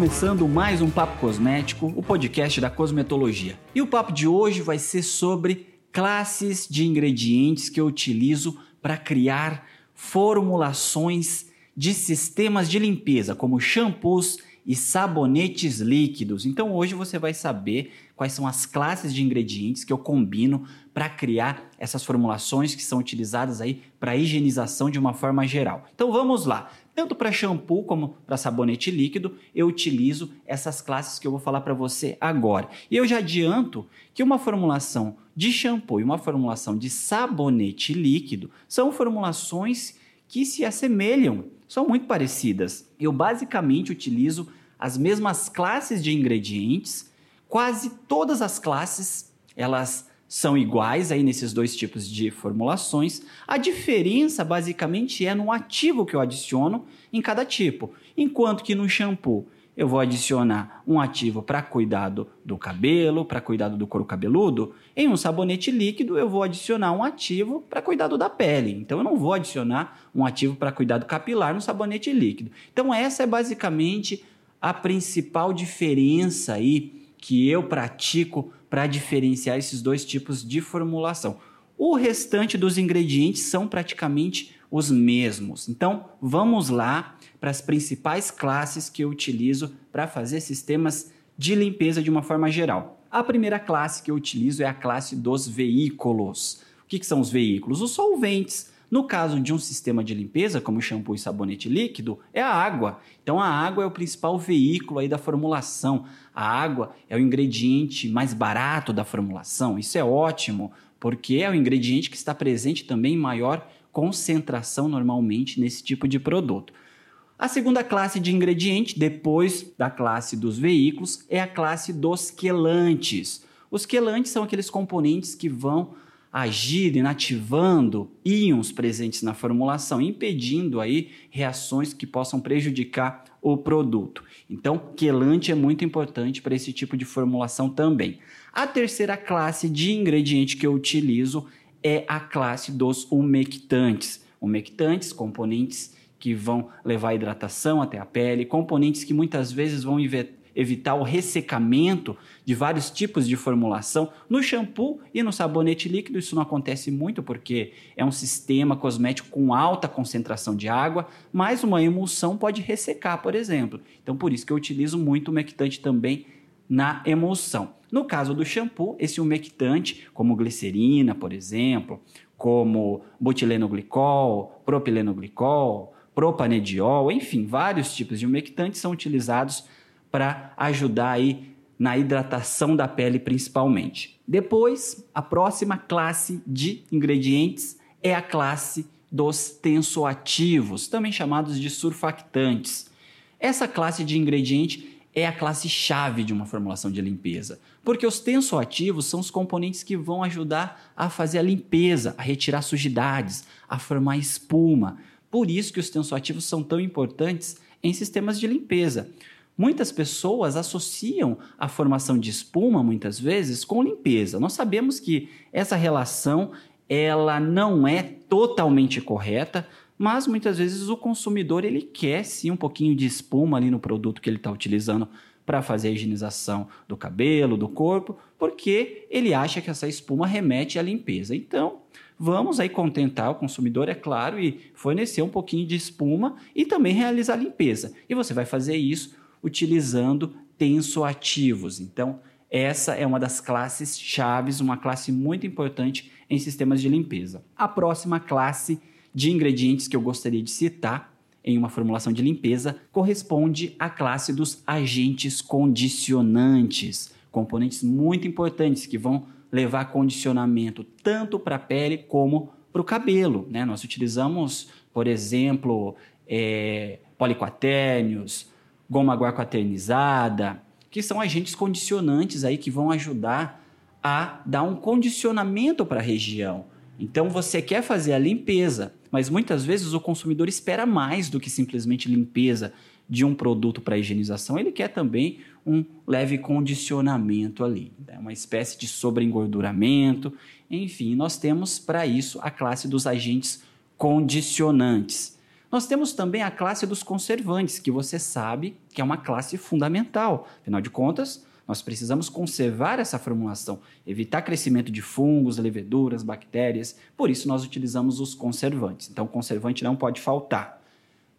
começando mais um Papo Cosmético, o podcast da cosmetologia. E o papo de hoje vai ser sobre classes de ingredientes que eu utilizo para criar formulações de sistemas de limpeza, como shampoos e sabonetes líquidos. Então hoje você vai saber quais são as classes de ingredientes que eu combino para criar essas formulações que são utilizadas aí para higienização de uma forma geral. Então vamos lá. Tanto para shampoo como para sabonete líquido, eu utilizo essas classes que eu vou falar para você agora. E eu já adianto que uma formulação de shampoo e uma formulação de sabonete líquido são formulações que se assemelham, são muito parecidas. Eu basicamente utilizo as mesmas classes de ingredientes, quase todas as classes, elas são iguais aí nesses dois tipos de formulações. A diferença basicamente é no ativo que eu adiciono em cada tipo. Enquanto que no shampoo eu vou adicionar um ativo para cuidado do cabelo, para cuidado do couro cabeludo, em um sabonete líquido eu vou adicionar um ativo para cuidado da pele. Então eu não vou adicionar um ativo para cuidado capilar no sabonete líquido. Então essa é basicamente a principal diferença aí que eu pratico para diferenciar esses dois tipos de formulação. O restante dos ingredientes são praticamente os mesmos. Então, vamos lá para as principais classes que eu utilizo para fazer sistemas de limpeza de uma forma geral. A primeira classe que eu utilizo é a classe dos veículos. O que, que são os veículos? Os solventes. No caso de um sistema de limpeza, como shampoo e sabonete líquido, é a água. Então a água é o principal veículo aí da formulação. A água é o ingrediente mais barato da formulação. Isso é ótimo, porque é o ingrediente que está presente também em maior concentração normalmente nesse tipo de produto. A segunda classe de ingrediente, depois da classe dos veículos, é a classe dos quelantes. Os quelantes são aqueles componentes que vão agir inativando íons presentes na formulação, impedindo aí reações que possam prejudicar o produto. Então, quelante é muito importante para esse tipo de formulação também. A terceira classe de ingrediente que eu utilizo é a classe dos umectantes. Umectantes, componentes que vão levar a hidratação até a pele, componentes que muitas vezes vão evitar o ressecamento de vários tipos de formulação. No shampoo e no sabonete líquido, isso não acontece muito porque é um sistema cosmético com alta concentração de água, mas uma emulsão pode ressecar, por exemplo. Então, por isso que eu utilizo muito umectante também na emulsão. No caso do shampoo, esse umectante, como glicerina, por exemplo, como butilenoglicol, propilenoglicol, propanediol, enfim, vários tipos de umectantes são utilizados para ajudar aí na hidratação da pele principalmente. Depois, a próxima classe de ingredientes é a classe dos tensoativos, também chamados de surfactantes. Essa classe de ingrediente é a classe chave de uma formulação de limpeza, porque os tensoativos são os componentes que vão ajudar a fazer a limpeza, a retirar sujidades, a formar espuma. Por isso que os tensoativos são tão importantes em sistemas de limpeza. Muitas pessoas associam a formação de espuma, muitas vezes, com limpeza. Nós sabemos que essa relação ela não é totalmente correta, mas muitas vezes o consumidor ele quer sim um pouquinho de espuma ali no produto que ele está utilizando para fazer a higienização do cabelo, do corpo, porque ele acha que essa espuma remete à limpeza. Então, vamos aí contentar o consumidor, é claro, e fornecer um pouquinho de espuma e também realizar a limpeza. E você vai fazer isso utilizando tensoativos. Então, essa é uma das classes chaves, uma classe muito importante em sistemas de limpeza. A próxima classe de ingredientes que eu gostaria de citar em uma formulação de limpeza corresponde à classe dos agentes condicionantes, componentes muito importantes que vão levar condicionamento tanto para a pele como para o cabelo. Né? Nós utilizamos, por exemplo, é, poliquatérnios, goma guaquaternizada, que são agentes condicionantes aí que vão ajudar a dar um condicionamento para a região. Então você quer fazer a limpeza, mas muitas vezes o consumidor espera mais do que simplesmente limpeza de um produto para higienização, ele quer também um leve condicionamento ali, né? uma espécie de sobreengorduramento. Enfim, nós temos para isso a classe dos agentes condicionantes. Nós temos também a classe dos conservantes, que você sabe que é uma classe fundamental. Afinal de contas, nós precisamos conservar essa formulação, evitar crescimento de fungos, leveduras, bactérias. Por isso, nós utilizamos os conservantes. Então, conservante não pode faltar.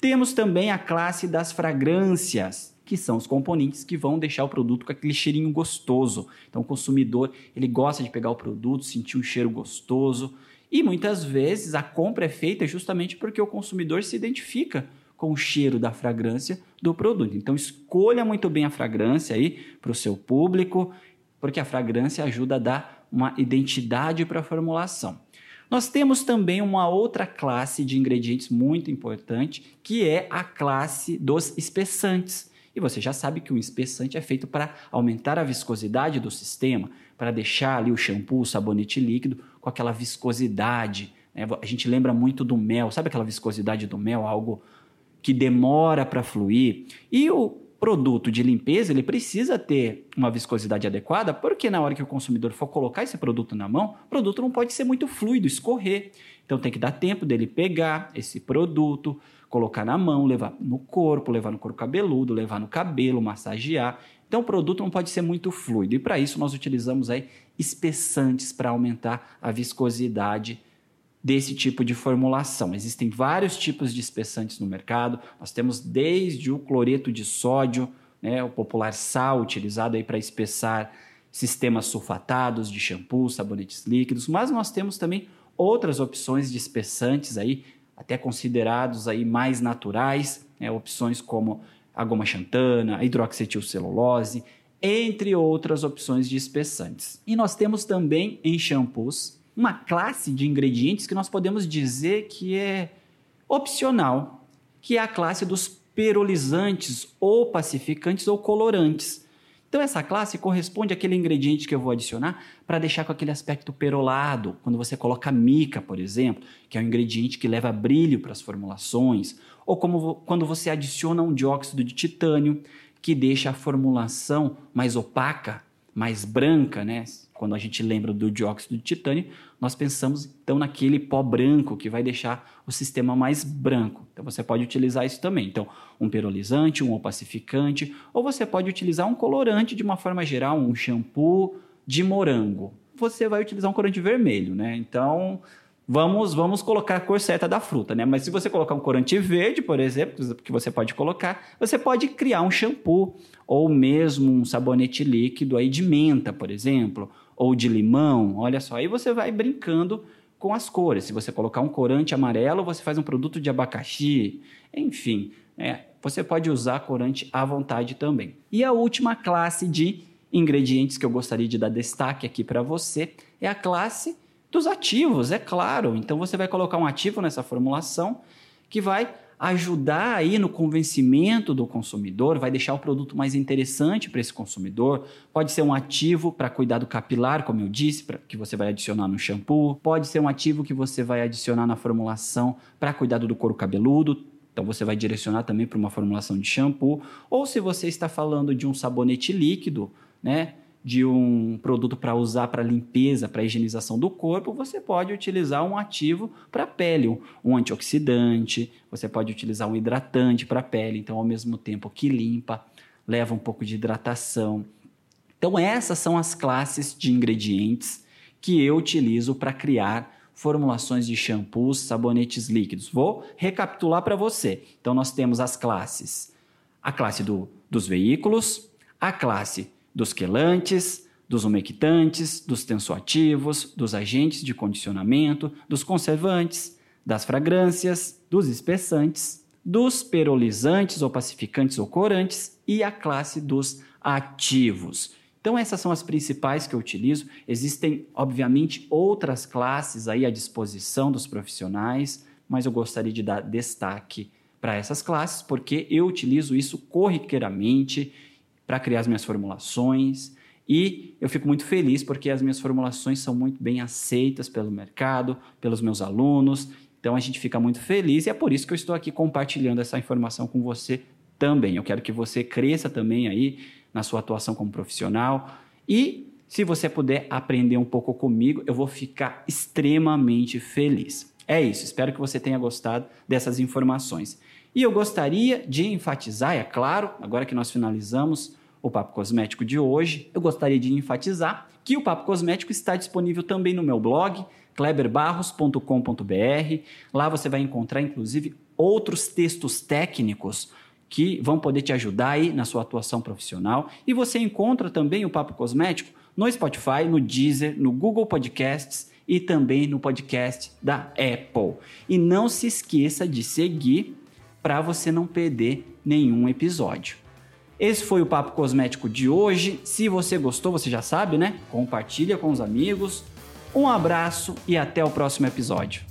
Temos também a classe das fragrâncias, que são os componentes que vão deixar o produto com aquele cheirinho gostoso. Então, o consumidor ele gosta de pegar o produto, sentir um cheiro gostoso. E muitas vezes a compra é feita justamente porque o consumidor se identifica com o cheiro da fragrância do produto. Então escolha muito bem a fragrância aí para o seu público, porque a fragrância ajuda a dar uma identidade para a formulação. Nós temos também uma outra classe de ingredientes muito importante, que é a classe dos espessantes. E você já sabe que o espessante é feito para aumentar a viscosidade do sistema, para deixar ali o shampoo, o sabonete líquido com aquela viscosidade. Né? A gente lembra muito do mel, sabe aquela viscosidade do mel, algo que demora para fluir. E o produto de limpeza ele precisa ter uma viscosidade adequada, porque na hora que o consumidor for colocar esse produto na mão, o produto não pode ser muito fluido, escorrer. Então tem que dar tempo dele pegar esse produto, colocar na mão, levar no corpo, levar no couro cabeludo, levar no cabelo, massagear. Então o produto não pode ser muito fluido. E para isso nós utilizamos aí espessantes para aumentar a viscosidade desse tipo de formulação. Existem vários tipos de espessantes no mercado. Nós temos desde o cloreto de sódio, né, o popular sal utilizado aí para espessar sistemas sulfatados de shampoo, sabonetes líquidos, mas nós temos também outras opções de espessantes aí até considerados aí mais naturais, né, opções como a goma xantana, a hidroxetilcelulose, entre outras opções de espessantes. E nós temos também em shampoos uma classe de ingredientes que nós podemos dizer que é opcional, que é a classe dos perolizantes ou pacificantes ou colorantes. Então, essa classe corresponde àquele ingrediente que eu vou adicionar para deixar com aquele aspecto perolado. Quando você coloca mica, por exemplo, que é um ingrediente que leva brilho para as formulações, ou como quando você adiciona um dióxido de titânio, que deixa a formulação mais opaca, mais branca, né? Quando a gente lembra do dióxido de titânio, nós pensamos então naquele pó branco que vai deixar o sistema mais branco. Então você pode utilizar isso também. Então, um perolizante, um opacificante, ou você pode utilizar um colorante de uma forma geral, um shampoo de morango. Você vai utilizar um corante vermelho, né? Então, vamos vamos colocar a cor certa da fruta, né? Mas se você colocar um corante verde, por exemplo, que você pode colocar, você pode criar um shampoo ou mesmo um sabonete líquido aí de menta, por exemplo, ou de limão, olha só, aí você vai brincando com as cores. Se você colocar um corante amarelo, você faz um produto de abacaxi, enfim, é, você pode usar corante à vontade também. E a última classe de ingredientes que eu gostaria de dar destaque aqui para você é a classe dos ativos, é claro. Então você vai colocar um ativo nessa formulação que vai ajudar aí no convencimento do consumidor, vai deixar o produto mais interessante para esse consumidor. Pode ser um ativo para cuidar do capilar, como eu disse, pra, que você vai adicionar no shampoo. Pode ser um ativo que você vai adicionar na formulação para cuidado do couro cabeludo. Então você vai direcionar também para uma formulação de shampoo. Ou se você está falando de um sabonete líquido, né? De um produto para usar para limpeza, para higienização do corpo, você pode utilizar um ativo para pele, um antioxidante, você pode utilizar um hidratante para pele, então ao mesmo tempo que limpa, leva um pouco de hidratação. Então essas são as classes de ingredientes que eu utilizo para criar formulações de shampoos, sabonetes líquidos. Vou recapitular para você. Então nós temos as classes: a classe do, dos veículos, a classe dos quelantes, dos umectantes, dos tensoativos, dos agentes de condicionamento, dos conservantes, das fragrâncias, dos espessantes, dos perolizantes ou pacificantes ou corantes e a classe dos ativos. Então essas são as principais que eu utilizo. Existem, obviamente, outras classes aí à disposição dos profissionais, mas eu gostaria de dar destaque para essas classes porque eu utilizo isso corriqueiramente para criar as minhas formulações. E eu fico muito feliz porque as minhas formulações são muito bem aceitas pelo mercado, pelos meus alunos. Então a gente fica muito feliz e é por isso que eu estou aqui compartilhando essa informação com você também. Eu quero que você cresça também aí na sua atuação como profissional e se você puder aprender um pouco comigo, eu vou ficar extremamente feliz. É isso, espero que você tenha gostado dessas informações. E eu gostaria de enfatizar, é claro, agora que nós finalizamos o Papo Cosmético de hoje, eu gostaria de enfatizar que o Papo Cosmético está disponível também no meu blog, kleberbarros.com.br. Lá você vai encontrar, inclusive, outros textos técnicos que vão poder te ajudar aí na sua atuação profissional. E você encontra também o Papo Cosmético no Spotify, no Deezer, no Google Podcasts e também no podcast da Apple. E não se esqueça de seguir para você não perder nenhum episódio. Esse foi o Papo Cosmético de hoje. Se você gostou, você já sabe, né? Compartilha com os amigos. Um abraço e até o próximo episódio.